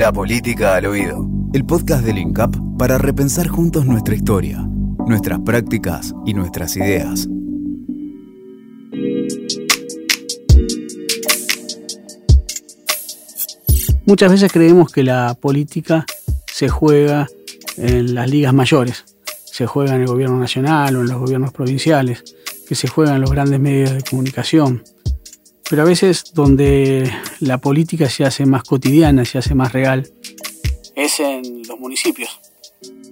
La política al oído. El podcast del INCAP para repensar juntos nuestra historia, nuestras prácticas y nuestras ideas. Muchas veces creemos que la política se juega en las ligas mayores, se juega en el gobierno nacional o en los gobiernos provinciales, que se juega en los grandes medios de comunicación. Pero a veces donde la política se hace más cotidiana, se hace más real, es en los municipios.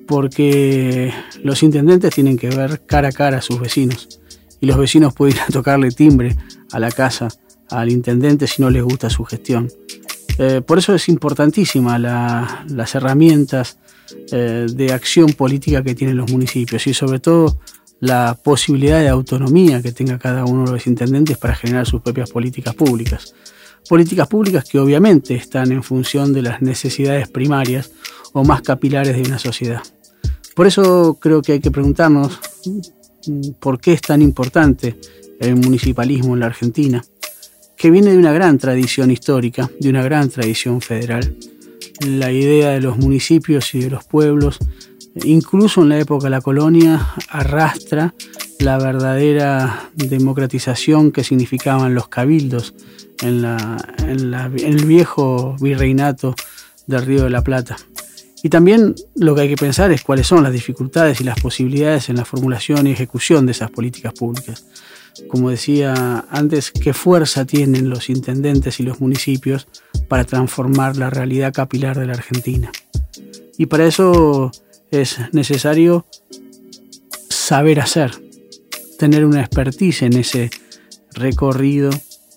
Porque los intendentes tienen que ver cara a cara a sus vecinos. Y los vecinos pueden ir a tocarle timbre a la casa al intendente si no les gusta su gestión. Eh, por eso es importantísima las herramientas eh, de acción política que tienen los municipios y sobre todo la posibilidad de autonomía que tenga cada uno de los intendentes para generar sus propias políticas públicas. Políticas públicas que obviamente están en función de las necesidades primarias o más capilares de una sociedad. Por eso creo que hay que preguntarnos mm, por qué es tan importante el municipalismo en la Argentina, que viene de una gran tradición histórica, de una gran tradición federal. La idea de los municipios y de los pueblos incluso en la época de la colonia, arrastra la verdadera democratización que significaban los cabildos en, el viejo virreinato del Río de la Plata. Y también lo que hay que pensar es cuáles son las dificultades y las posibilidades en la formulación y ejecución de esas políticas públicas. Como decía antes, qué fuerza tienen los intendentes y los municipios para transformar la realidad capilar de la Argentina. Y para eso es necesario saber hacer, tener una expertise en ese recorrido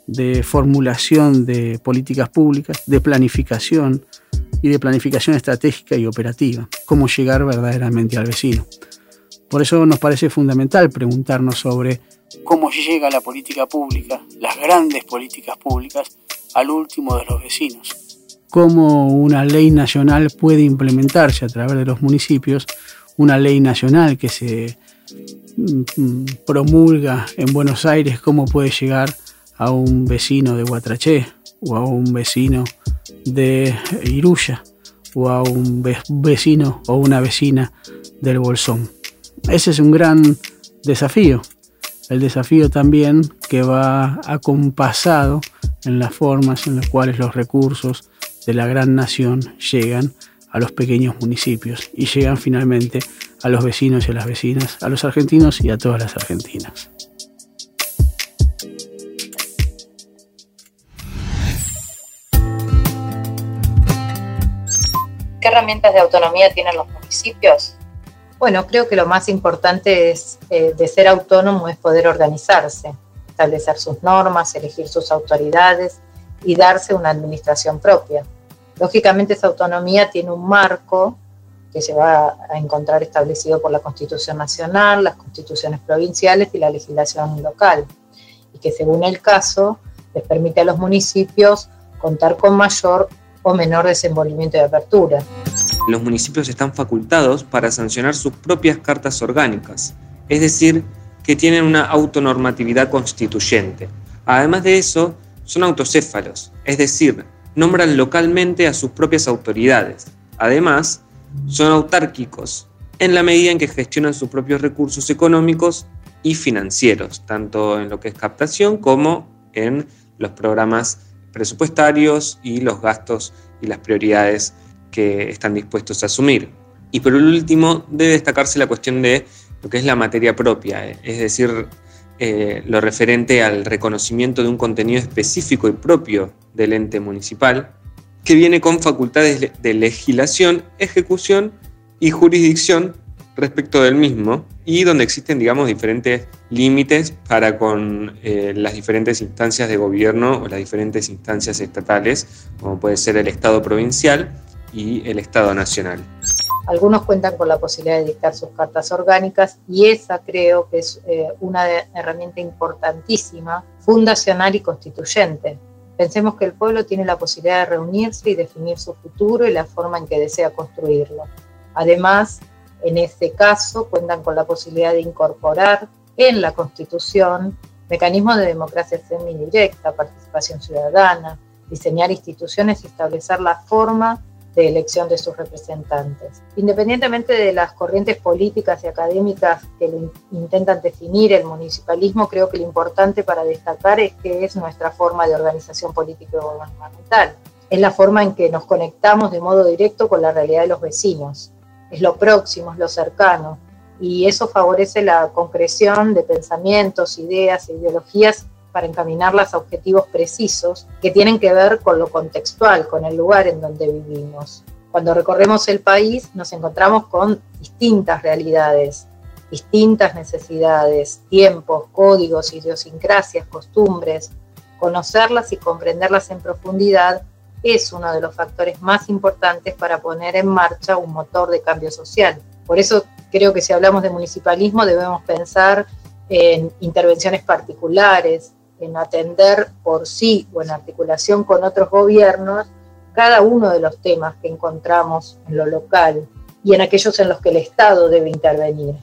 de formulación de políticas públicas, de planificación y de planificación estratégica y operativa, cómo llegar verdaderamente al vecino. Por eso nos parece fundamental preguntarnos sobre cómo llega la política pública, las grandes políticas públicas, al último de los vecinos cómo una ley nacional puede implementarse a través de los municipios, una ley nacional que se mm, promulga en Buenos Aires, cómo puede llegar a un vecino de Guatraché o a un vecino de Iruya o a un vecino o una vecina del Bolsón. Ese es un gran desafío. El desafío también que va acompasado en las formas en las cuales los recursos de la gran nación llegan a los pequeños municipios y llegan finalmente a los vecinos y a las vecinas, a los argentinos y a todas las argentinas. ¿Qué herramientas de autonomía tienen los municipios? Bueno, creo que lo más importante es, eh, de ser autónomo es poder organizarse, establecer sus normas, elegir sus autoridades y darse una administración propia. Lógicamente esa autonomía tiene un marco que se va a encontrar establecido por la Constitución Nacional, las constituciones provinciales y la legislación local, y que según el caso les permite a los municipios contar con mayor o menor desenvolvimiento de apertura. Los municipios están facultados para sancionar sus propias cartas orgánicas, es decir, que tienen una autonormatividad constituyente. Además de eso, son autocéfalos, es decir, nombran localmente a sus propias autoridades. Además, son autárquicos en la medida en que gestionan sus propios recursos económicos y financieros, tanto en lo que es captación como en los programas presupuestarios y los gastos y las prioridades que están dispuestos a asumir. Y por último, debe destacarse la cuestión de lo que es la materia propia, es decir, eh, lo referente al reconocimiento de un contenido específico y propio del ente municipal, que viene con facultades de legislación, ejecución y jurisdicción respecto del mismo y donde existen, digamos, diferentes límites para con eh, las diferentes instancias de gobierno o las diferentes instancias estatales, como puede ser el Estado provincial y el Estado nacional. Algunos cuentan con la posibilidad de dictar sus cartas orgánicas y esa creo que es eh, una herramienta importantísima, fundacional y constituyente. Pensemos que el pueblo tiene la posibilidad de reunirse y definir su futuro y la forma en que desea construirlo. Además, en este caso, cuentan con la posibilidad de incorporar en la Constitución mecanismos de democracia semidirecta, participación ciudadana, diseñar instituciones y establecer la forma de elección de sus representantes. Independientemente de las corrientes políticas y académicas que intentan definir el municipalismo, creo que lo importante para destacar es que es nuestra forma de organización política y gubernamental. Es la forma en que nos conectamos de modo directo con la realidad de los vecinos. Es lo próximo, es lo cercano. Y eso favorece la concreción de pensamientos, ideas e ideologías para encaminarlas a objetivos precisos que tienen que ver con lo contextual, con el lugar en donde vivimos. Cuando recorremos el país nos encontramos con distintas realidades, distintas necesidades, tiempos, códigos, idiosincrasias, costumbres. Conocerlas y comprenderlas en profundidad es uno de los factores más importantes para poner en marcha un motor de cambio social. Por eso creo que si hablamos de municipalismo debemos pensar en intervenciones particulares, en atender por sí o en articulación con otros gobiernos cada uno de los temas que encontramos en lo local y en aquellos en los que el Estado debe intervenir.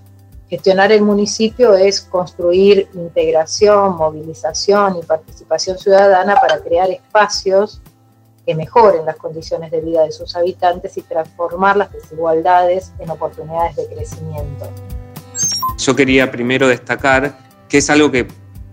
Gestionar el municipio es construir integración, movilización y participación ciudadana para crear espacios que mejoren las condiciones de vida de sus habitantes y transformar las desigualdades en oportunidades de crecimiento. Yo quería primero destacar que es algo que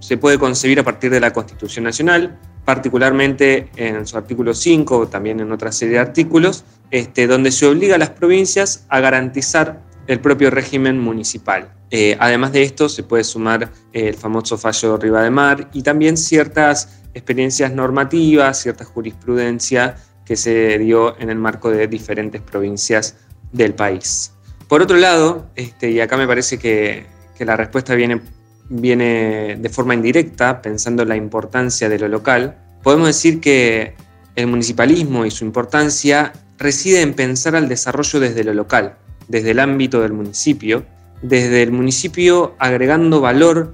se puede concebir a partir de la Constitución Nacional, particularmente en su artículo 5, también en otra serie de artículos, este, donde se obliga a las provincias a garantizar el propio régimen municipal. Eh, además de esto, se puede sumar el famoso fallo de Mar y también ciertas experiencias normativas, cierta jurisprudencia que se dio en el marco de diferentes provincias del país. Por otro lado, este, y acá me parece que la respuesta viene viene de forma indirecta, pensando en la importancia de lo local, podemos decir que el municipalismo y su importancia reside en pensar al desarrollo desde lo local, desde el ámbito del municipio, desde el municipio agregando valor,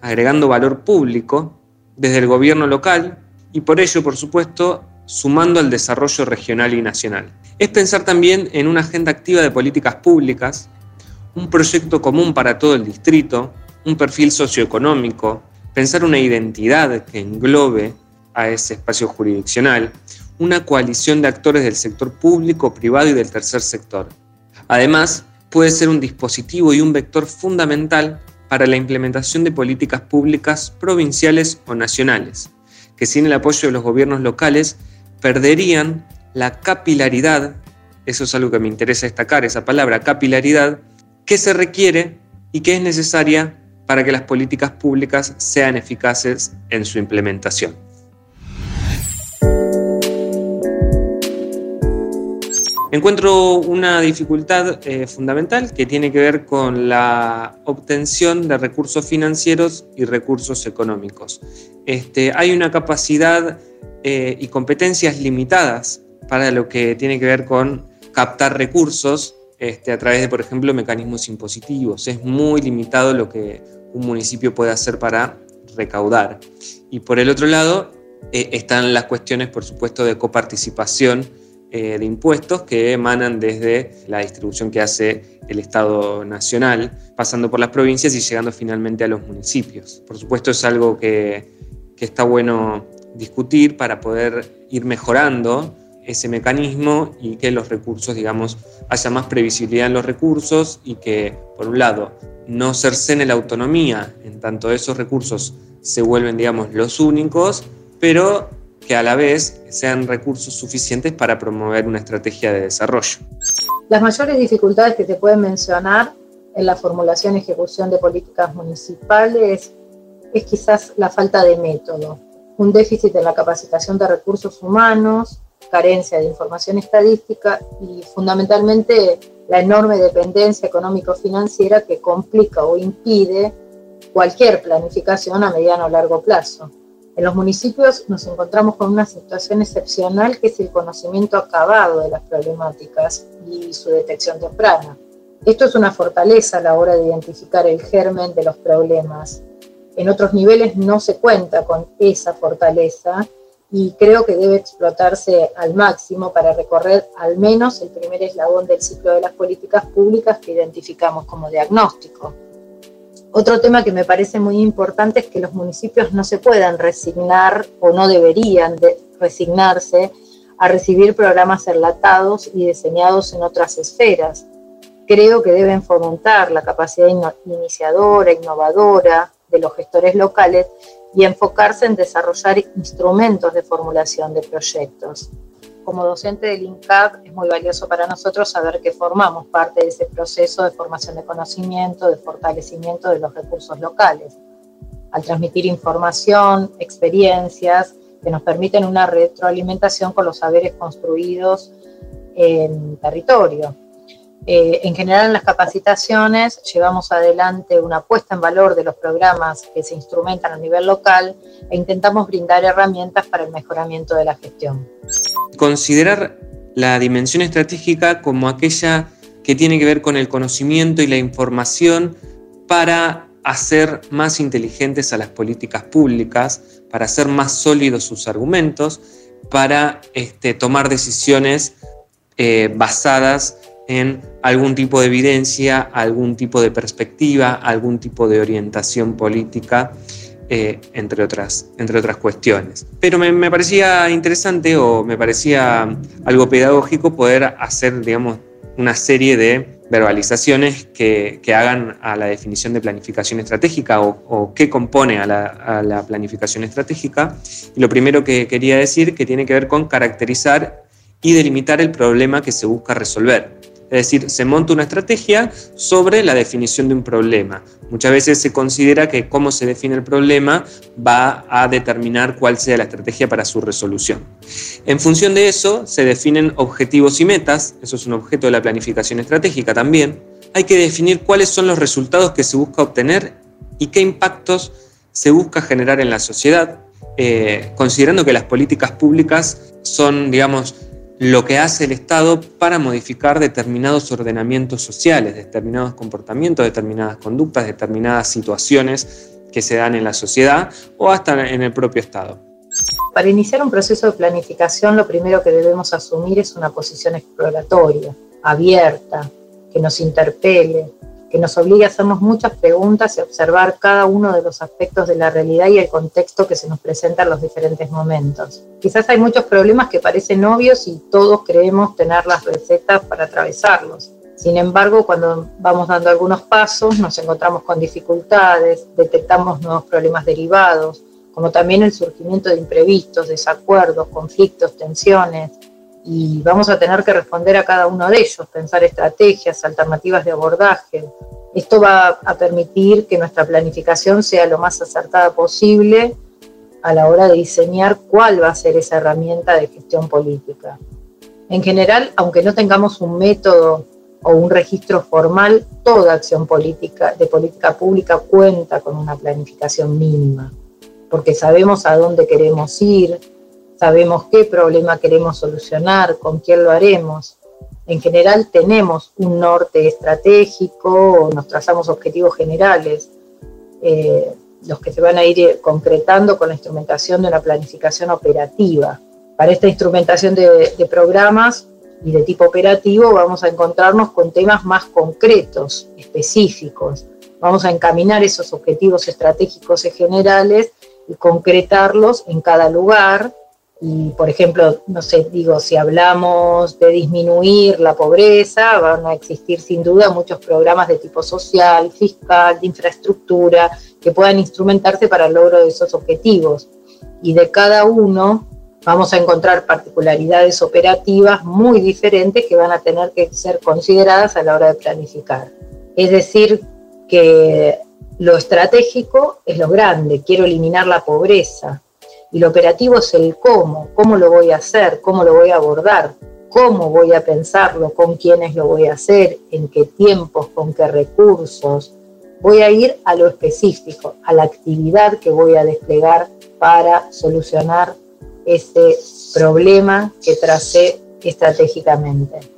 agregando valor público, desde el gobierno local y por ello, por supuesto, sumando al desarrollo regional y nacional. Es pensar también en una agenda activa de políticas públicas, un proyecto común para todo el distrito, un perfil socioeconómico, pensar una identidad que englobe a ese espacio jurisdiccional, una coalición de actores del sector público, privado y del tercer sector. Además, puede ser un dispositivo y un vector fundamental para la implementación de políticas públicas provinciales o nacionales, que sin el apoyo de los gobiernos locales perderían la capilaridad, eso es algo que me interesa destacar, esa palabra capilaridad, que se requiere y que es necesaria para que las políticas públicas sean eficaces en su implementación. Encuentro una dificultad eh, fundamental que tiene que ver con la obtención de recursos financieros y recursos económicos. Este, hay una capacidad eh, y competencias limitadas para lo que tiene que ver con captar recursos este, a través de, por ejemplo, mecanismos impositivos. Es muy limitado lo que un municipio puede hacer para recaudar. Y por el otro lado, eh, están las cuestiones, por supuesto, de coparticipación eh, de impuestos que emanan desde la distribución que hace el Estado Nacional, pasando por las provincias y llegando finalmente a los municipios. Por supuesto, es algo que, que está bueno discutir para poder ir mejorando ese mecanismo y que los recursos, digamos, haya más previsibilidad en los recursos y que, por un lado, no cercene la autonomía, en tanto esos recursos se vuelven, digamos, los únicos, pero que a la vez sean recursos suficientes para promover una estrategia de desarrollo. Las mayores dificultades que se pueden mencionar en la formulación y ejecución de políticas municipales es quizás la falta de método, un déficit en la capacitación de recursos humanos, carencia de información estadística y fundamentalmente la enorme dependencia económico-financiera que complica o impide cualquier planificación a mediano o largo plazo. En los municipios nos encontramos con una situación excepcional que es el conocimiento acabado de las problemáticas y su detección temprana. Esto es una fortaleza a la hora de identificar el germen de los problemas. En otros niveles no se cuenta con esa fortaleza y creo que debe explotarse al máximo para recorrer al menos el primer eslabón del ciclo de las políticas públicas que identificamos como diagnóstico. Otro tema que me parece muy importante es que los municipios no se puedan resignar o no deberían resignarse a recibir programas enlatados y diseñados en otras esferas. Creo que deben fomentar la capacidad iniciadora, innovadora de los gestores locales y enfocarse en desarrollar instrumentos de formulación de proyectos. Como docente del INCAP es muy valioso para nosotros saber que formamos parte de ese proceso de formación de conocimiento, de fortalecimiento de los recursos locales, al transmitir información, experiencias, que nos permiten una retroalimentación con los saberes construidos en territorio. Eh, en general, en las capacitaciones llevamos adelante una puesta en valor de los programas que se instrumentan a nivel local e intentamos brindar herramientas para el mejoramiento de la gestión. Considerar la dimensión estratégica como aquella que tiene que ver con el conocimiento y la información para hacer más inteligentes a las políticas públicas, para hacer más sólidos sus argumentos, para este, tomar decisiones eh, basadas en algún tipo de evidencia, algún tipo de perspectiva, algún tipo de orientación política, eh, entre, otras, entre otras cuestiones. Pero me, me, parecía interesante o me parecía algo pedagógico poder hacer, digamos, una serie de verbalizaciones que, hagan a la definición de planificación estratégica o, qué compone a la, planificación estratégica. Y lo primero que quería decir que tiene que ver con caracterizar y delimitar el problema que se busca resolver. Es decir, se monta una estrategia sobre la definición de un problema. Muchas veces se considera que cómo se define el problema va a determinar cuál sea la estrategia para su resolución. En función de eso, se definen objetivos y metas, eso es un objeto de la planificación estratégica también. Hay que definir cuáles son los resultados que se busca obtener y qué impactos se busca generar en la sociedad, eh, considerando que las políticas públicas son, digamos, lo que hace el Estado para modificar determinados ordenamientos sociales, determinados comportamientos, determinadas conductas, determinadas situaciones que se dan en la sociedad o hasta en el propio Estado. Para iniciar un proceso de planificación, lo primero que debemos asumir es una posición exploratoria, abierta, que nos interpele, que nos obliga a hacernos muchas preguntas y observar cada uno de los aspectos de la realidad y el contexto que se nos presenta en los diferentes momentos. Quizás hay muchos problemas que parecen obvios y todos creemos tener las recetas para atravesarlos. Sin embargo, cuando vamos dando algunos pasos, nos encontramos con dificultades, detectamos nuevos problemas derivados, como también el surgimiento de imprevistos, desacuerdos, conflictos, tensiones, y vamos a tener que responder a cada uno de ellos, pensar estrategias, alternativas de abordaje. Esto va a permitir que nuestra planificación sea lo más acertada posible a la hora de diseñar cuál va a ser esa herramienta de gestión política. En general, aunque no tengamos un método o un registro formal, toda acción política de política pública cuenta con una planificación mínima, porque sabemos a dónde queremos ir, sabemos qué problema queremos solucionar, con quién lo haremos. En general tenemos un norte estratégico, nos trazamos objetivos generales, eh, los que se van a ir eh, concretando con la instrumentación de una planificación operativa. Para esta instrumentación de, de programas y de tipo operativo vamos a encontrarnos con temas más concretos, específicos. Vamos a encaminar esos objetivos estratégicos y generales y concretarlos en cada lugar y, por ejemplo, no sé, digo, si hablamos de disminuir la pobreza, van a existir sin duda muchos programas de tipo social, fiscal, de infraestructura, que puedan instrumentarse para el logro de esos objetivos. Y de cada uno vamos a encontrar particularidades operativas muy diferentes que van a tener que ser consideradas a la hora de planificar. Es decir, que lo estratégico es lo grande, quiero eliminar la pobreza, y lo operativo es el cómo, cómo lo voy a hacer, cómo lo voy a abordar, cómo voy a pensarlo, con quiénes lo voy a hacer, en qué tiempos, con qué recursos. Voy a ir a lo específico, a la actividad que voy a desplegar para solucionar ese problema que tracé estratégicamente.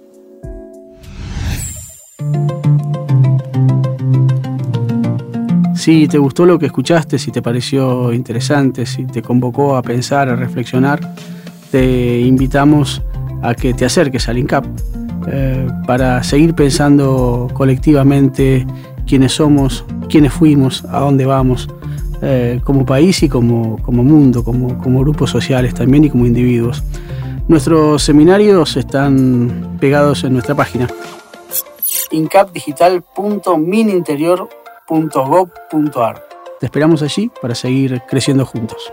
Si te gustó lo que escuchaste, si te pareció interesante, si te convocó a pensar, a reflexionar, te invitamos a que te acerques al INCAP eh, para seguir pensando colectivamente quiénes somos, quiénes fuimos, a dónde vamos, eh, como país y como, como mundo, como, como grupos sociales también y como individuos. Nuestros seminarios están pegados en nuestra página incapdigital.mininterior.gov.ar. Te esperamos allí para seguir creciendo juntos.